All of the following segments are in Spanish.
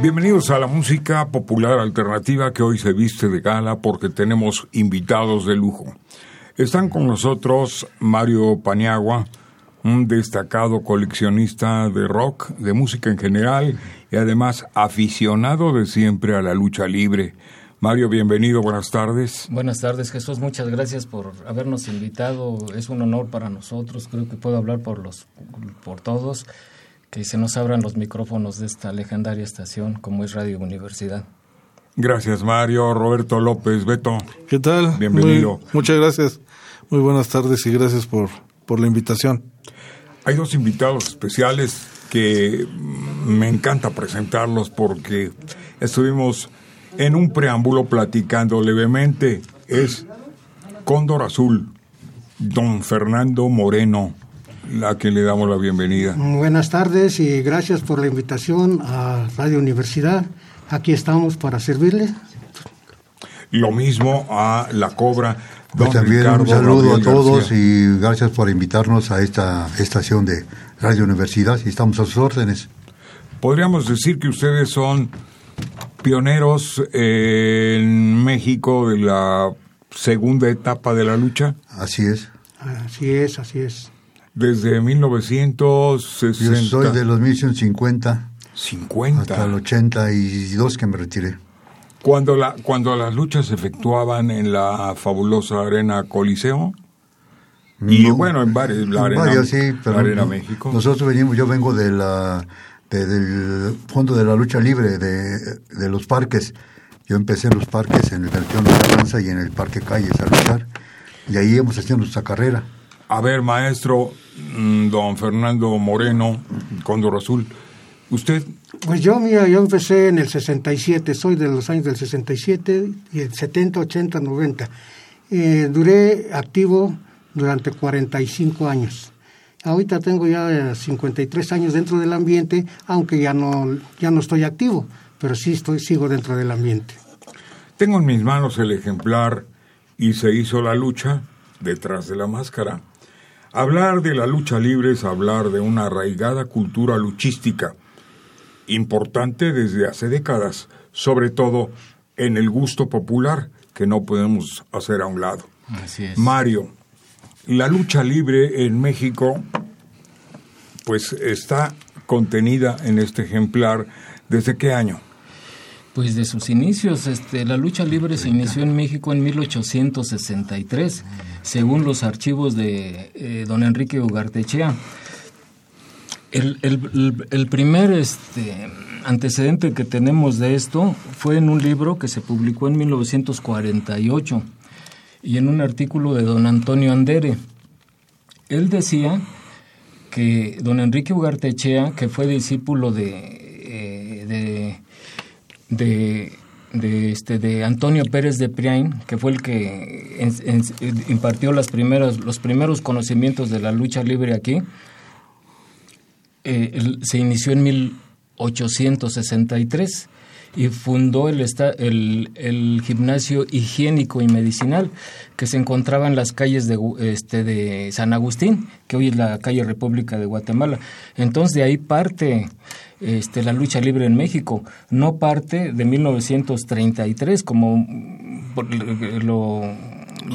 Bienvenidos a la música popular alternativa que hoy se viste de gala porque tenemos invitados de lujo. Están con nosotros Mario Paniagua, un destacado coleccionista de rock, de música en general y además aficionado de siempre a la lucha libre. Mario, bienvenido, buenas tardes. Buenas tardes, Jesús, muchas gracias por habernos invitado. Es un honor para nosotros, creo que puedo hablar por los por todos que se nos abran los micrófonos de esta legendaria estación como es Radio Universidad. Gracias, Mario. Roberto López, Beto. ¿Qué tal? Bienvenido. muchas gracias. Muy buenas tardes y gracias por, por la invitación. Hay dos invitados especiales que me encanta presentarlos porque estuvimos en un preámbulo platicando levemente. Es Cóndor Azul, don Fernando Moreno la que le damos la bienvenida. Buenas tardes y gracias por la invitación a Radio Universidad. Aquí estamos para servirle. Lo mismo a La Cobra. Don también un saludo a todos y gracias por invitarnos a esta estación de Radio Universidad y estamos a sus órdenes. Podríamos decir que ustedes son pioneros en México de la segunda etapa de la lucha. Así es. Así es, así es desde 1960. Yo soy de los 1950. 50. Hasta el 82 que me retiré. Cuando, la, cuando las luchas se efectuaban en la fabulosa Arena Coliseo. Y bueno, en varios, la Arena, sí, pero arena México. Nosotros venimos, yo vengo de la, del Fondo de la Lucha Libre, de, de los parques. Yo empecé en los parques, en el Bertión de Carranza y en el Parque Calles a luchar. Y ahí hemos haciendo nuestra carrera. A ver, maestro, Mm, don Fernando Moreno, Cóndor Azul. ¿Usted? Pues yo, mira, yo empecé en el 67, soy de los años del 67, y el 70, 80, 90. duré activo durante 45 años. Ahorita tengo ya 53 años dentro del ambiente, aunque ya no, ya no estoy activo, pero sí estoy, sigo dentro del ambiente. Tengo en mis manos el ejemplar y se hizo la lucha detrás de la máscara Hablar de la lucha libre es hablar de una arraigada cultura luchística, importante desde hace décadas, sobre todo en el gusto popular, que no podemos hacer a un lado. Mario, la lucha libre en México, pues está contenida en este ejemplar. ¿Desde qué año? Pues de sus inicios, este, la lucha libre se inició en México en 1863 según los archivos de eh, don Enrique Ugartechea. El, el, primer este, antecedente que tenemos de esto fue en un libro que se publicó en 1948 y en un artículo de don Antonio Andere. Él decía que don Enrique Ugartechea, que fue discípulo de, de de, este, de Antonio Pérez de Priain, que fue el que impartió las primeras, los primeros conocimientos de la lucha libre aquí, eh, se inició en 1863 y fundó el, el, el, gimnasio higiénico y medicinal que se encontraba en las calles de, este, de San Agustín, que hoy es la calle República de Guatemala. Entonces de ahí parte este, la lucha libre en México, no parte de 1933 como lo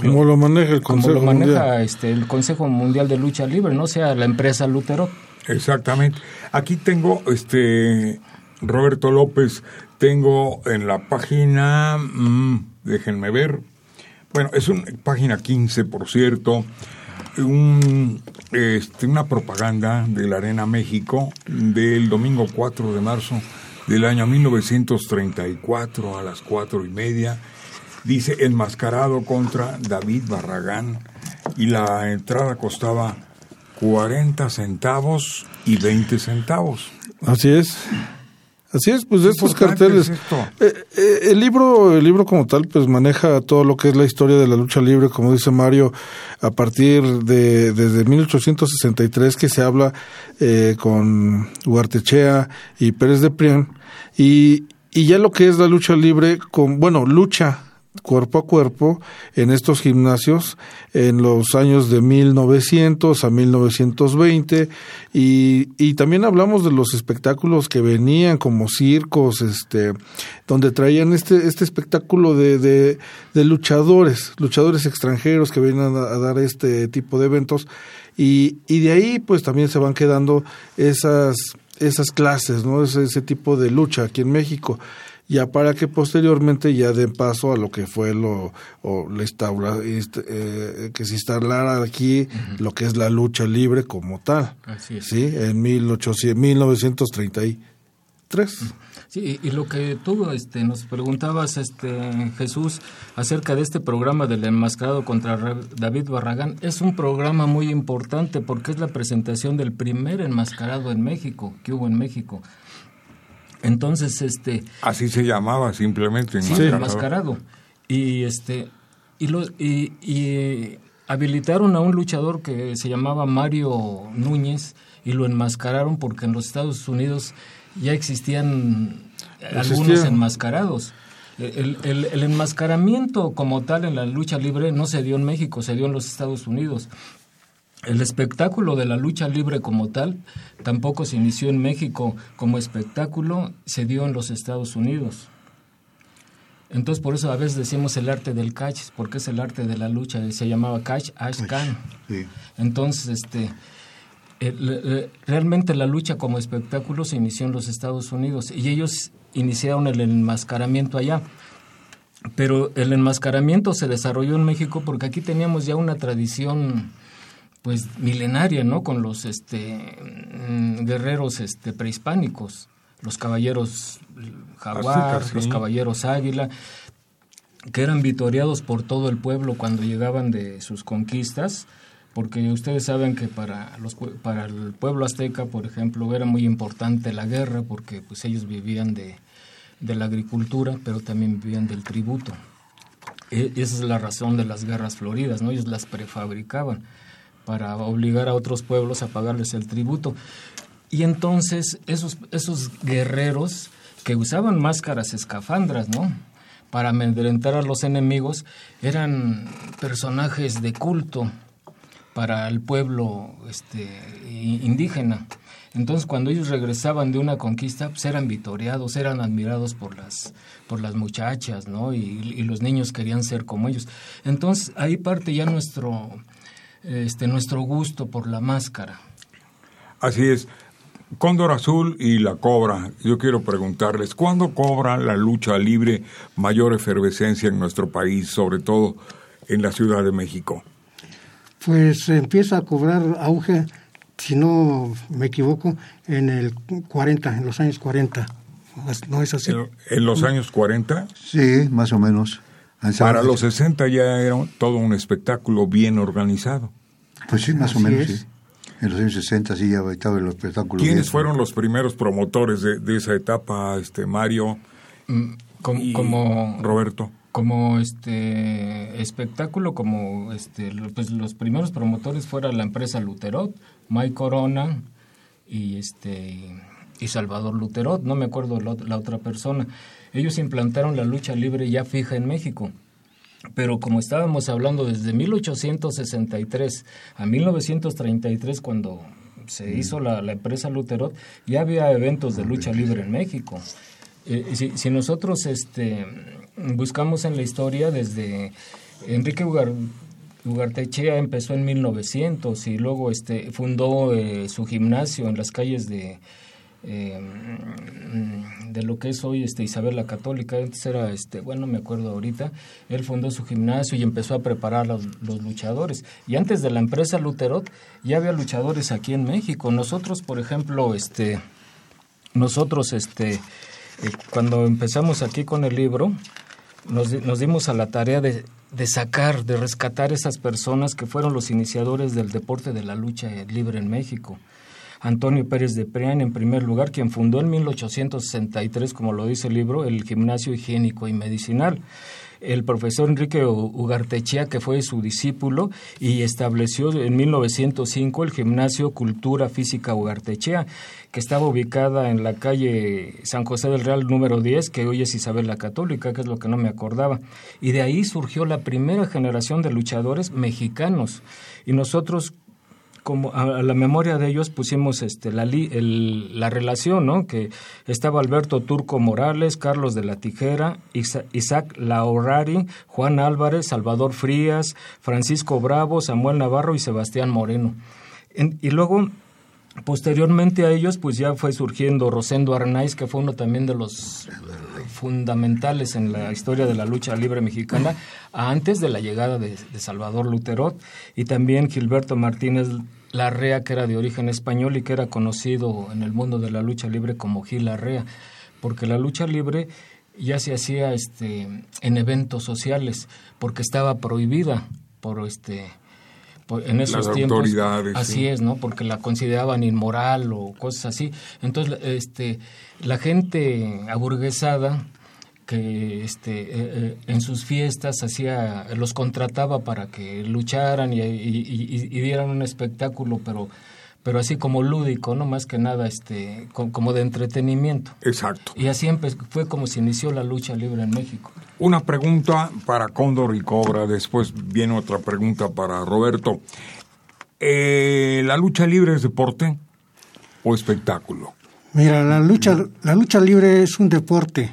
como lo maneja el Consejo Mundial. Este, el Consejo Mundial de Lucha Libre, no sea la empresa Lutero. Exactamente. Aquí tengo este Roberto López, tengo en la página, mm, déjenme ver, bueno, es una página 15, por cierto, un, este, una propaganda de la Arena México del domingo 4 de marzo del año 1934 a las cuatro y media dice enmascarado contra David Barragán y la entrada costaba 40 centavos y 20 centavos. Así es. Así es, pues estos carteles. Eh, eh, el libro, el libro como tal, pues maneja todo lo que es la historia de la lucha libre, como dice Mario, a partir de desde 1863 que se habla eh, con Huartechea y Pérez de Prien y, y ya lo que es la lucha libre, con bueno lucha cuerpo a cuerpo en estos gimnasios en los años de 1900 a 1920 y, y también hablamos de los espectáculos que venían como circos, este, donde traían este, este espectáculo de, de, luchadores, luchadores extranjeros que venían a, a, dar este tipo de eventos. Y, y de ahí pues también se van quedando esas, esas clases, ¿no? Ese, ese tipo de lucha aquí en México ya para que posteriormente ya den paso a lo que fue lo o la instaura, este, eh, que se instalara aquí uh -huh. lo que es la lucha libre como tal. Así es. Sí, en 1800, 1933. Sí, y lo que tú este, nos preguntabas, este, Jesús, acerca de este programa del enmascarado contra David Barragán, es un programa muy importante porque es la presentación del primer enmascarado en México, que hubo en México. Entonces, este... Así se llamaba simplemente. Enmascarado. Sí, enmascarado. Y, este, y, lo, y, y habilitaron a un luchador que se llamaba Mario Núñez y lo enmascararon porque en los Estados Unidos ya existían Existía. algunos enmascarados. El, el, el, enmascaramiento como tal en la lucha libre no se dio en México, se dio en los Estados Unidos. El espectáculo de la lucha libre como tal tampoco se inició en México como espectáculo, se dio en los Estados Unidos. Entonces por eso a veces decimos el arte del catch, porque es el arte de la lucha, se llamaba catch Ashkan. Sí. Entonces, este, realmente la lucha como espectáculo se inició en los Estados Unidos y ellos iniciaron el enmascaramiento allá. Pero el enmascaramiento se desarrolló en México porque aquí teníamos ya una tradición pues milenaria, ¿no? Con los este guerreros este prehispánicos, los caballeros jaguar, sí. los caballeros águila, que eran vitoreados por todo el pueblo cuando llegaban de sus conquistas, porque ustedes saben que para los para el pueblo azteca, por ejemplo, era muy importante la guerra porque pues ellos vivían de, de la agricultura, pero también vivían del tributo. E, esa es la razón de las guerras floridas, ¿no? Ellos las prefabricaban para obligar a otros pueblos a pagarles el tributo. Y entonces esos, esos guerreros que usaban máscaras escafandras, ¿no? Para amedrentar a los enemigos, eran personajes de culto para el pueblo este, indígena. Entonces, cuando ellos regresaban de una conquista, pues eran vitoreados, eran admirados por las, por las muchachas, ¿no? Y, y los niños querían ser como ellos. Entonces, ahí parte ya nuestro, este, nuestro gusto por la máscara. Así es. Cóndor Azul y la Cobra. Yo quiero preguntarles, ¿cuándo cobra la lucha libre mayor efervescencia en nuestro país, sobre todo en la Ciudad de México? Pues empieza a cobrar auge, si no me equivoco, en el 40, en los años 40. ¿No es así? ¿En, en los años 40? Sí, más o menos. Para los 60 ya era todo un espectáculo bien organizado. Pues sí, más Así o menos, es. sí. En los años 60 sí ya estaba el espectáculo. ¿Quiénes bien. fueron los primeros promotores de, de esa etapa, este Mario Mm, y como Roberto? como este espectáculo como este pues los primeros promotores fuera la empresa Luterot, Mike Corona y este y Salvador Luterot, no me acuerdo la otra persona. Ellos implantaron la lucha libre ya fija en México. Pero como estábamos hablando desde 1863 a 1933 cuando se hizo la, la empresa Luterot, ya había eventos de lucha libre en México. Eh, si, si nosotros este, buscamos en la historia desde Enrique Ugar, Ugartechea empezó en 1900 y luego este, fundó eh, su gimnasio en las calles de, eh, de lo que es hoy este, Isabel la Católica, antes era, este, bueno, me acuerdo ahorita, él fundó su gimnasio y empezó a preparar los, los luchadores. Y antes de la empresa Luterot ya había luchadores aquí en México. Nosotros, por ejemplo, este, nosotros, este, eh, cuando empezamos aquí con el libro, nos, dimos a la tarea de, de, sacar, de rescatar esas personas que fueron los iniciadores del deporte de la lucha libre en México. Antonio Pérez de Prián, en primer lugar, quien fundó en 1863, como lo dice el libro, el gimnasio higiénico y medicinal el profesor Enrique Ugartechea, que fue su discípulo, y estableció en 1905 el gimnasio Cultura Física Ugartechea, que estaba ubicada en la calle San José del Real número 10, que hoy es Isabel la Católica, que es lo que no me acordaba. Y de ahí surgió la primera generación de luchadores mexicanos. Y nosotros como a, la memoria de ellos pusimos este la, la relación, ¿no? Que estaba Alberto Turco Morales, Carlos de la Tijera, Isaac Laurari, Juan Álvarez, Salvador Frías, Francisco Bravo, Samuel Navarro y Sebastián Moreno. y luego Posteriormente a ellos, pues ya fue surgiendo Rosendo Arnaiz, que fue uno también de los fundamentales en la historia de la lucha libre mexicana, antes de la llegada de, Salvador Luterot, y también Gilberto Martínez Larrea, que era de origen español y que era conocido en el mundo de la lucha libre como Gil Larrea, porque la lucha libre ya se hacía este, en eventos sociales, porque estaba prohibida por este en esos tiempos. Así es, ¿no? Porque la consideraban inmoral o cosas así. Entonces, este, la gente aburguesada que este, eh, eh, en sus fiestas hacía, los contrataba para que lucharan y, y dieran un espectáculo, pero pero así como lúdico, no más que nada este como de entretenimiento. Exacto. Y así fue como se inició la lucha libre en México. Una pregunta para Cóndor y Cobra, después viene otra pregunta para Roberto. Eh, ¿La lucha libre es deporte o espectáculo? Mira, la lucha, la lucha libre es un deporte.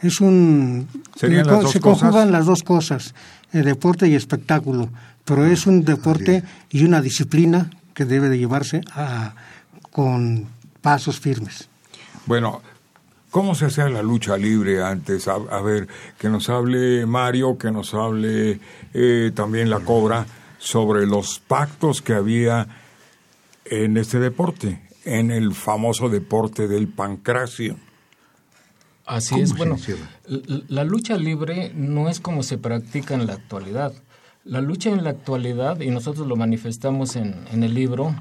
Es un... se conjugan las dos cosas, el deporte y espectáculo. Pero es un deporte y una disciplina que debe de llevarse a, con pasos firmes. Bueno, ¿Cómo se hacía la lucha libre antes? A, ver, que nos hable Mario, que nos hable eh, también la Cobra sobre los pactos que había en este deporte, en el famoso deporte del pancracio. Así es, bueno, la lucha libre no es como se practica en la actualidad. La lucha en la actualidad, y nosotros lo manifestamos en, en el libro,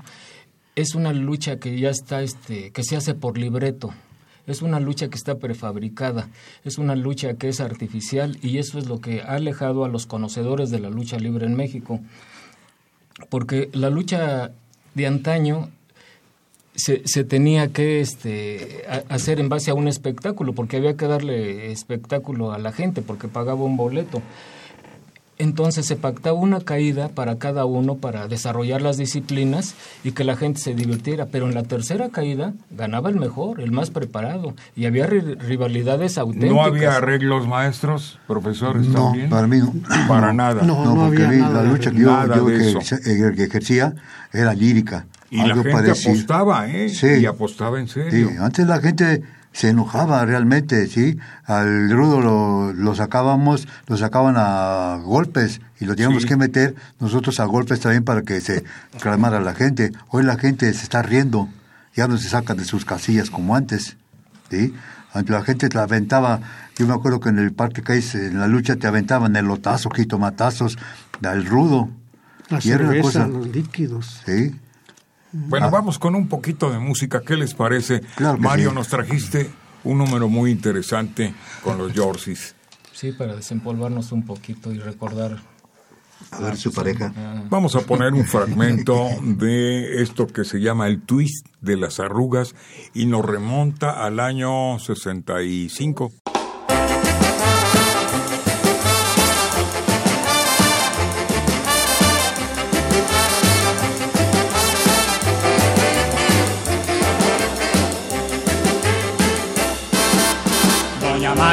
es una lucha que ya está, este, que se hace por libreto. Es una lucha que está prefabricada, es una lucha que es artificial y eso es lo que ha alejado a los conocedores de la lucha libre en México. Porque la lucha de antaño se, tenía que este, hacer en base a un espectáculo, porque había que darle espectáculo a la gente, porque pagaba un boleto. Entonces se pactaba una caída para cada uno para desarrollar las disciplinas y que la gente se divirtiera. Pero en la tercera caída ganaba el mejor, el más preparado. Y había rivalidades auténticas. ¿No había arreglos maestros, profesores? No, para mí no. Para nada. No, porque la lucha que yo, que, ejercía era lírica. Y la gente apostaba, ¿eh? Sí. Y apostaba en serio. Sí, antes la gente se enojaba realmente, ¿sí? Al rudo lo, lo sacábamos, lo sacaban a golpes y lo teníamos que meter nosotros a golpes también para que se calmara la gente. Hoy la gente se está riendo, ya no se saca de sus casillas como antes, ¿sí? Antes la gente te aventaba, yo me acuerdo que en el Parque Cais, en la lucha te aventaban el lotazo, quitomatazos, al rudo. La y cerveza, los líquidos. Sí. Bueno, ah. vamos con un poquito de música. ¿Qué les parece? Mario, nos trajiste un número muy interesante con los Yorsis. Sí, para desempolvarnos un poquito y recordar. A ver su pareja. Ah. Vamos a poner un fragmento de esto que se llama el twist de las arrugas y nos remonta al año 65.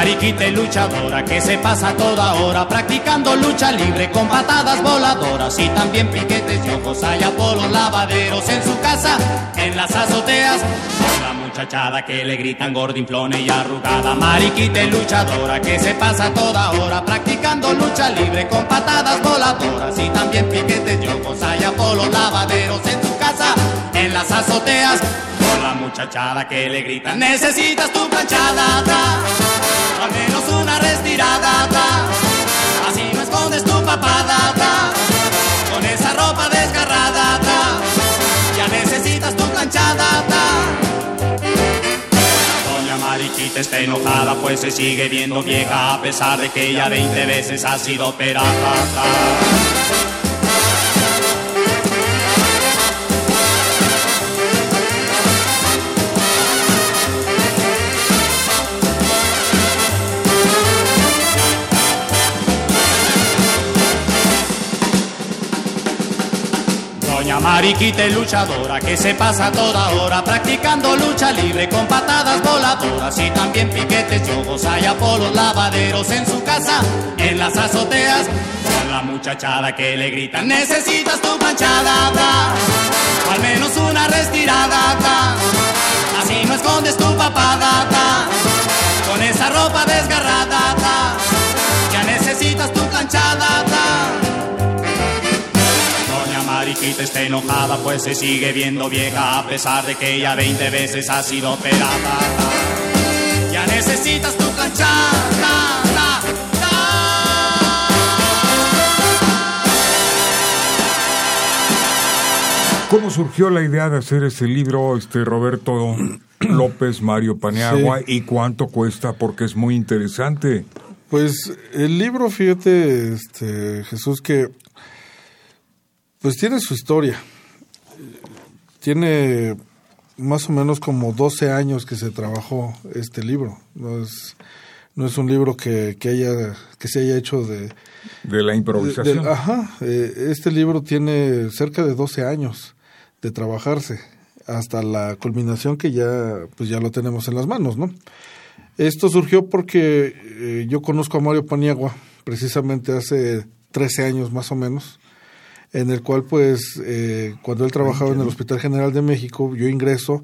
Mariquita luchadora que se pasa toda hora practicando lucha libre con patadas voladoras y también piquetes y ojos hay los lavaderos en su casa, en las azoteas. Con la muchachada que le gritan gordinflone y arrugada. Mariquita luchadora que se pasa toda hora practicando lucha libre con patadas voladoras y también piquetes y ojos hay los lavaderos en su casa, en las azoteas. Con la muchachada que le grita, necesitas tu planchada, al menos una retirada, así no escondes tu papada, con esa ropa desgarrada, ya necesitas tu planchada. Doña Mariquita está enojada, pues se sigue viendo vieja, a pesar de que ya 20 veces ha sido operada. Mariquita y luchadora que se pasa toda hora practicando lucha libre con patadas voladoras y también piquetes, yogos, hay polos, lavaderos en su casa, en las azoteas. Con la muchachada que le grita, necesitas tu manchada, al menos una respirada, así no escondes tu papada, con esa ropa desgarrada, ya necesitas tu planchada. Mariquita está enojada pues se sigue viendo vieja a pesar de que ya 20 veces ha sido operada. Ya necesitas tu planchada. ¿Cómo surgió la idea de hacer este libro, este Roberto López, Mario Paniagua, y cuánto cuesta? Porque es muy interesante. Pues el libro, fíjate, este, Jesús, que pues tiene su historia. Tiene más o menos como 12 años que se trabajó este libro. No es, no es un libro que, que, haya, que se haya hecho de... De la improvisación. ajá. Eh, este libro tiene cerca de 12 años de trabajarse hasta la culminación que ya, pues ya lo tenemos en las manos, ¿no? Esto surgió porque eh, yo conozco a Mario Paniagua precisamente hace 13 años más o menos en el cual pues eh, cuando él trabajaba en el Hospital General de México, yo ingreso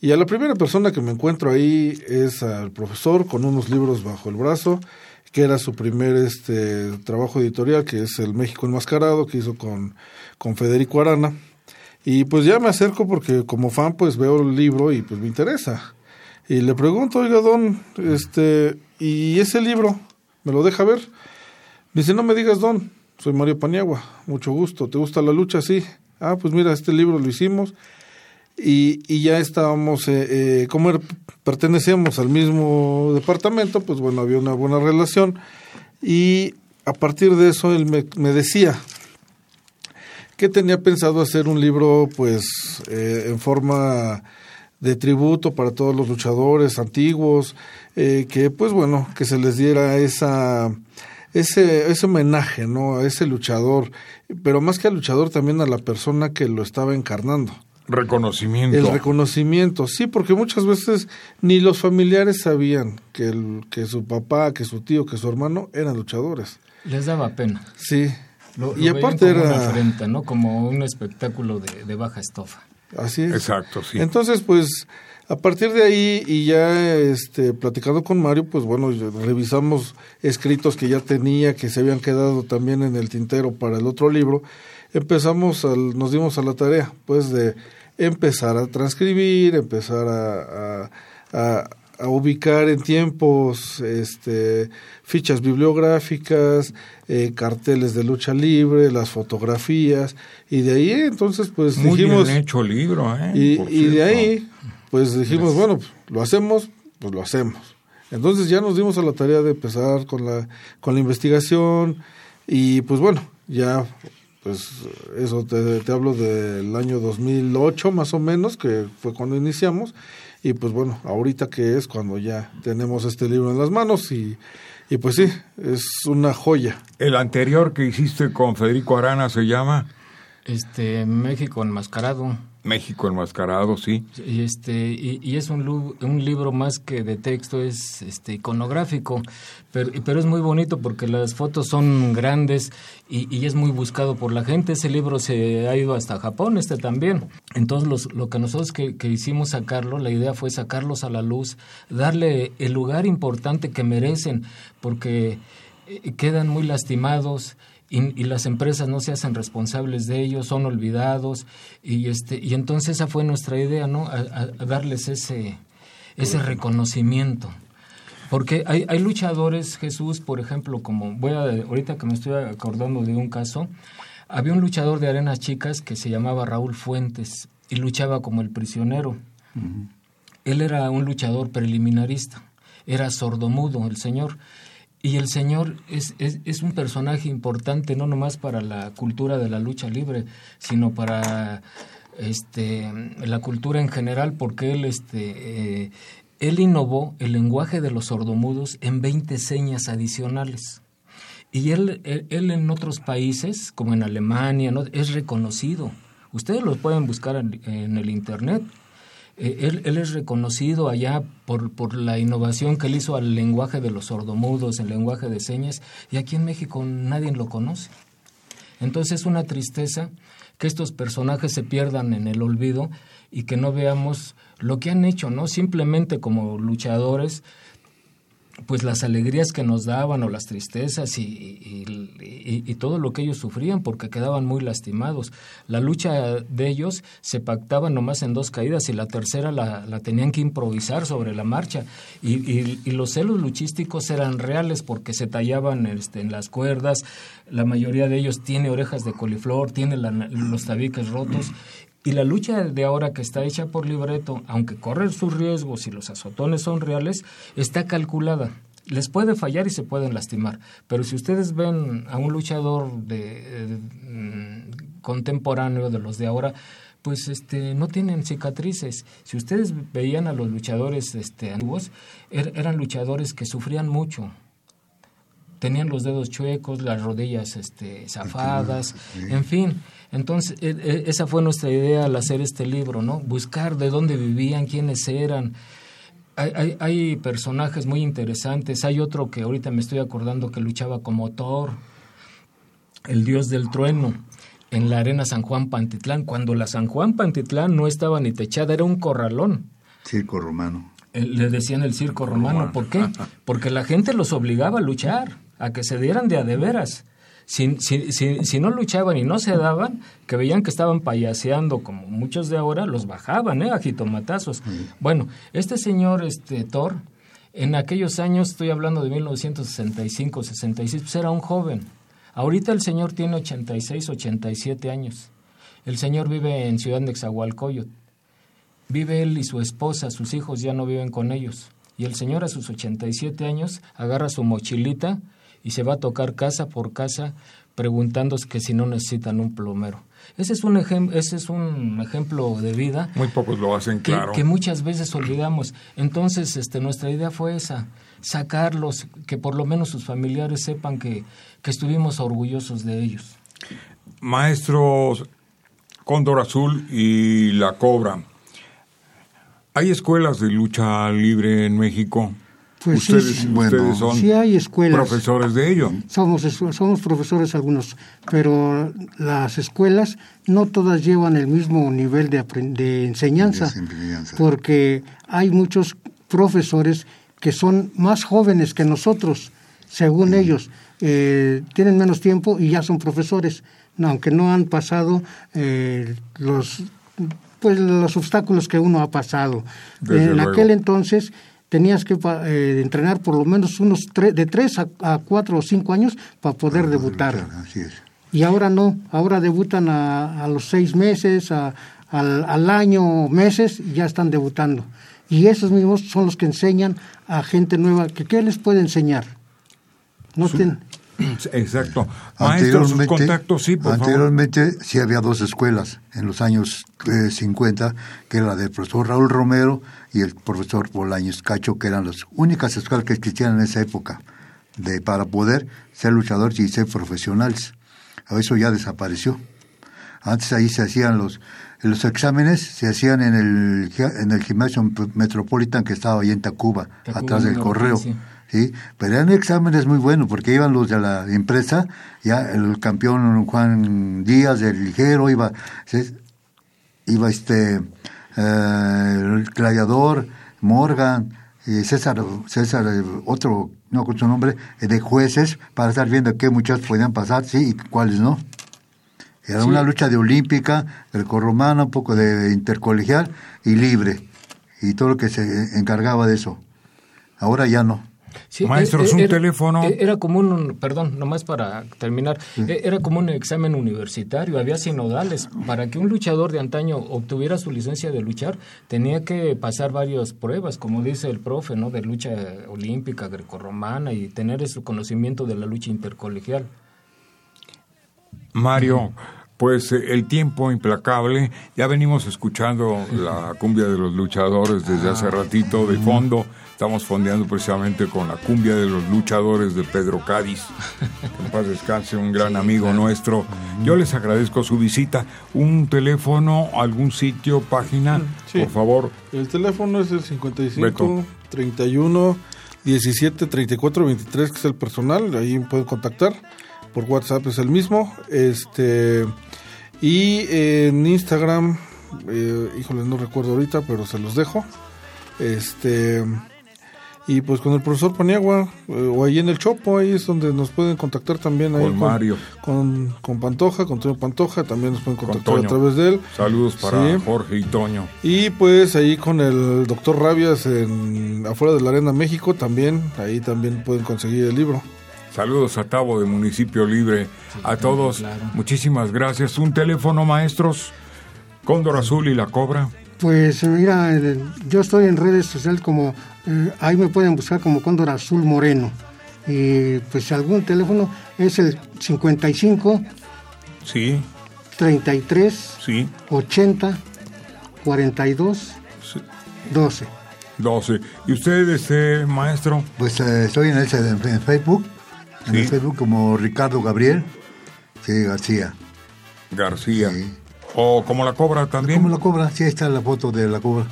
y a la primera persona que me encuentro ahí es al profesor con unos libros bajo el brazo, que era su primer este trabajo editorial, que es el México Enmascarado, que hizo con, con Federico Arana. Y pues ya me acerco porque como fan pues veo el libro y pues me interesa. Y le pregunto, oiga, don, este, ¿y ese libro? ¿Me lo deja ver? dice, no me digas, don, soy Mario Paniagua, mucho gusto. ¿Te gusta la lucha? Sí. Ah, pues mira, este libro lo hicimos y, y ya estábamos, eh, eh, como er, pertenecíamos al mismo departamento, pues bueno, había una buena relación y a partir de eso él me, me decía que tenía pensado hacer un libro pues eh, en forma de tributo para todos los luchadores antiguos, eh, que pues bueno, que se les diera esa ese, ese homenaje, ¿no? A ese luchador, pero más que al luchador también a la persona que lo estaba encarnando. Reconocimiento. El reconocimiento, sí, porque muchas veces ni los familiares sabían que, el, que su papá, que su tío, que su hermano eran luchadores. Les daba pena. Sí. Lo, y aparte como era... Una afrenta, ¿no? Como un espectáculo de, de baja estofa. Así es. Exacto, sí. Entonces, pues, a partir de ahí y ya este, platicando con Mario, pues bueno, revisamos escritos que ya tenía, que se habían quedado también en el tintero para el otro libro. Empezamos, al, nos dimos a la tarea, pues, de empezar a transcribir, empezar a, a, a, ubicar en tiempos este, fichas bibliográficas, eh, carteles de lucha libre, las fotografías, y de ahí entonces pues Muy dijimos... bien hecho libro, ¿eh? Y, y de ahí pues dijimos, bueno, pues, lo hacemos, pues lo hacemos. Entonces ya nos dimos a la tarea de empezar con la, con la investigación y pues bueno, ya pues eso te, te hablo del año 2008 más o menos, que fue cuando iniciamos y pues bueno, ahorita que es cuando ya tenemos este libro en las manos y, y pues sí, es una joya. El anterior que hiciste con Federico Arana se llama... Este, México enmascarado. México enmascarado, sí. Y este y, y es un, un, libro más que de texto, es este iconográfico, pero, pero es muy bonito porque las fotos son grandes y, y, es muy buscado por la gente. Ese libro se ha ido hasta Japón, este también. Entonces los, lo que nosotros que, que hicimos sacarlo, la idea fue sacarlos a la luz, darle el lugar importante que merecen, porque quedan muy lastimados y, las empresas no se hacen responsables de ellos, son olvidados y este y entonces esa fue nuestra idea, ¿no? A, darles ese ese reconocimiento. Porque hay, hay luchadores, Jesús, por ejemplo, como voy a ahorita que me estoy acordando de un caso, había un luchador de arenas chicas que se llamaba Raúl Fuentes y luchaba como el prisionero. Él era un luchador preliminarista, era sordomudo el señor y el Señor es, es, un personaje importante no nomás para la cultura de la lucha libre, sino para este, la cultura en general, porque él, este, eh, él innovó el lenguaje de los sordomudos en 20 señas adicionales. Y él, él, en otros países, como en Alemania, es reconocido. Ustedes lo pueden buscar en el Internet eh, él, es reconocido allá por, por la innovación que él hizo al lenguaje de los sordomudos, el lenguaje de señas, y aquí en México nadie lo conoce. Entonces es una tristeza que estos personajes se pierdan en el olvido y que no veamos lo que han hecho, ¿no? Simplemente como luchadores, pues las alegrías que nos daban o las tristezas y, y, todo lo que ellos sufrían porque quedaban muy lastimados. La lucha de ellos se pactaba nomás en dos caídas y la tercera la, la tenían que improvisar sobre la marcha. Y, los celos luchísticos eran reales porque se tallaban este, en las cuerdas. La mayoría de ellos tiene orejas de coliflor, tiene los tabiques rotos y la lucha de ahora que está hecha por libreto, aunque corre sus riesgos y los azotones son reales, está calculada. Les puede fallar y se pueden lastimar. Pero si ustedes ven a un luchador de, mm, contemporáneo de los de ahora, pues este no tienen cicatrices. Si ustedes veían a los luchadores este antiguos, er, eran luchadores que sufrían mucho. Tenían los dedos chuecos, las rodillas este zafadas, en fin. Entonces, e, e, esa fue nuestra idea al hacer este libro, ¿no? Buscar de dónde vivían, quiénes eran. Hay, hay, personajes muy interesantes. Hay otro que ahorita me estoy acordando que luchaba como Thor, el dios del trueno, en la arena San Juan Pantitlán, cuando la San Juan Pantitlán no estaba ni techada, era un corralón. Circo romano. Eh, le decían el circo romano. ¿Por qué? Porque la gente los obligaba a luchar, a que se dieran de a de veras si, si, si, no luchaban y no se daban, que veían que estaban payaseando como muchos de ahora, los bajaban, ¿eh? A jitomatazos. Bueno, este señor, este Thor, en aquellos años, estoy hablando de 1965, 66, pues era un joven. Ahorita el señor tiene 86, 87 años. El señor vive en Ciudad de Exahualcoyot. Vive él y su esposa, sus hijos ya no viven con ellos. Y el señor a sus 87 años agarra su mochilita y se va a tocar casa por casa preguntando que si no necesitan un plomero. Ese es un, ese es un ejemplo de vida. Muy pocos lo hacen, que, claro. Que muchas veces olvidamos. Entonces, este, nuestra idea fue esa, sacarlos, que por lo menos sus familiares sepan que, que estuvimos orgullosos de ellos. Maestros Cóndor Azul y La Cobra, ¿hay escuelas de lucha libre en México? Pues ustedes, sí, ustedes son sí hay escuelas. profesores de ello. Somos, somos profesores algunos, pero las escuelas no todas llevan el mismo nivel de, de enseñanza, porque hay muchos profesores que son más jóvenes que nosotros, según ellos. Eh, tienen menos tiempo y ya son profesores, aunque no han pasado eh, los pues los obstáculos que uno ha pasado. en aquel entonces tenías que eh, entrenar por lo menos unos de tres a, cuatro o cinco años para poder debutar. Y ahora no, ahora debutan a, los seis meses, al, al, año, meses, y ya están debutando. Y esos mismos son los que enseñan a gente nueva, que ¿qué les puede enseñar? No tienen... Exacto. Contactos, sí, por anteriormente sí había dos escuelas en los años 50, eh, que era la del profesor Raúl Romero y el profesor Bolaños Cacho, que eran las únicas escuelas que existían en esa época de para poder ser luchadores y ser profesionales. Eso ya desapareció. Antes ahí se hacían los los exámenes se hacían en el en el gimnasio Metropolitan que estaba ahí en Tacuba, atrás del correo. ¿Sí? Pero eran exámenes muy buenos porque iban los de la empresa, ya el campeón Juan Díaz, el ligero, iba, iba este, eh, el gladiador, Morgan, y César, César otro, no con su nombre, de jueces para estar viendo qué muchachos podían pasar, sí, y cuáles no. Era una lucha de olímpica, grecorromana, un poco de intercolegial y libre. Y todo lo que se encargaba de eso. Ahora ya no. Maestros, e- un teléfono. e- Era como un, perdón, nomás para terminar, e- era como un examen universitario, había sinodales. Para que un luchador de antaño obtuviera su licencia de luchar, tenía que pasar varias pruebas, como dice el profe, ¿no? De lucha olímpica, grecorromana y tener ese conocimiento de la lucha intercolegial. Mario, pues eh, el tiempo implacable, ya venimos escuchando la cumbia de los luchadores desde hace ratito de fondo, estamos fondeando precisamente con la cumbia de los luchadores de Pedro Cádiz, que en paz descanse, un gran amigo nuestro. Yo les agradezco su visita, un teléfono, algún sitio, página, Sí. por favor. El teléfono es el 55 Beto. 31 17 34 23, que es el personal, ahí pueden contactar. Por WhatsApp es el mismo. Este y en Instagram, eh, híjole, no recuerdo ahorita, pero se los dejo. Este y pues con el profesor Paniagua eh, o ahí en el Chopo, ahí es donde nos pueden contactar también ahí Con Mario. con, con Pantoja, con Toño Pantoja, también nos pueden Con contactar a través de él. Saludos para Sí. Jorge y Toño. Y pues ahí con el doctor Rabias en afuera de la Arena México también, ahí también pueden conseguir el libro. Saludos a Tavo de Municipio Libre. a todos, claro. muchísimas gracias. Un teléfono, maestros. Cóndor Azul y la Cobra. Pues mira, yo estoy en redes sociales como, eh, ahí me pueden buscar como Cóndor Azul Moreno. Y pues algún teléfono es el 55 Sí, 33 sí, 80 42 sí. 12. 12. ¿Y usted, este maestro? Pues eh, estoy en, ese, en, en Facebook, en Sí. el Facebook como Ricardo Gabriel sí, García. García. Sí. O como la Cobra también. ¿Cómo la cobra? Sí, ahí está la foto de la cobra.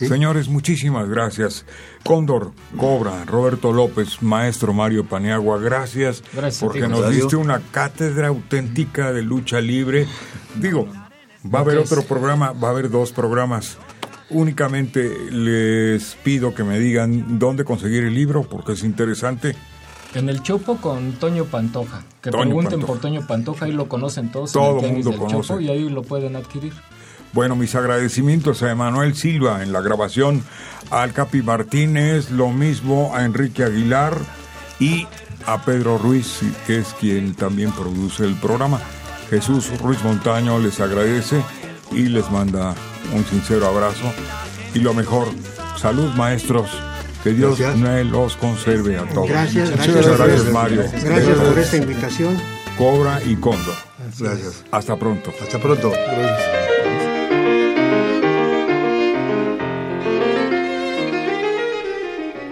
Sí. Señores, muchísimas gracias. Cóndor, Cobra, Roberto López, maestro Mario Paniagua, gracias, Gracias porque ti, nos diste una cátedra auténtica de lucha libre. Digo, va a haber otro programa, va a haber dos programas. Únicamente les pido que me digan dónde conseguir el libro, porque es interesante. En el Chopo con Toño Pantoja. Que Toño pregunten Pantoja. por Toño Pantoja, ahí lo conocen todos. Todo en el Tianguis mundo del conoce. Chopo y ahí lo pueden adquirir. Bueno, mis agradecimientos a Emanuel Silva en la grabación, al Capi Martínez, lo mismo a Enrique Aguilar y a Pedro Ruiz, que es quien también produce el programa. Jesús Ruiz Montaño les agradece y les manda un sincero abrazo. Y lo mejor, salud maestros, que Dios Gracias. me los conserve a todos. Gracias, Muchas gracias. gracias, Mario. Gracias por esta invitación. Cobra y Cóndor. Gracias. Hasta pronto. Hasta pronto.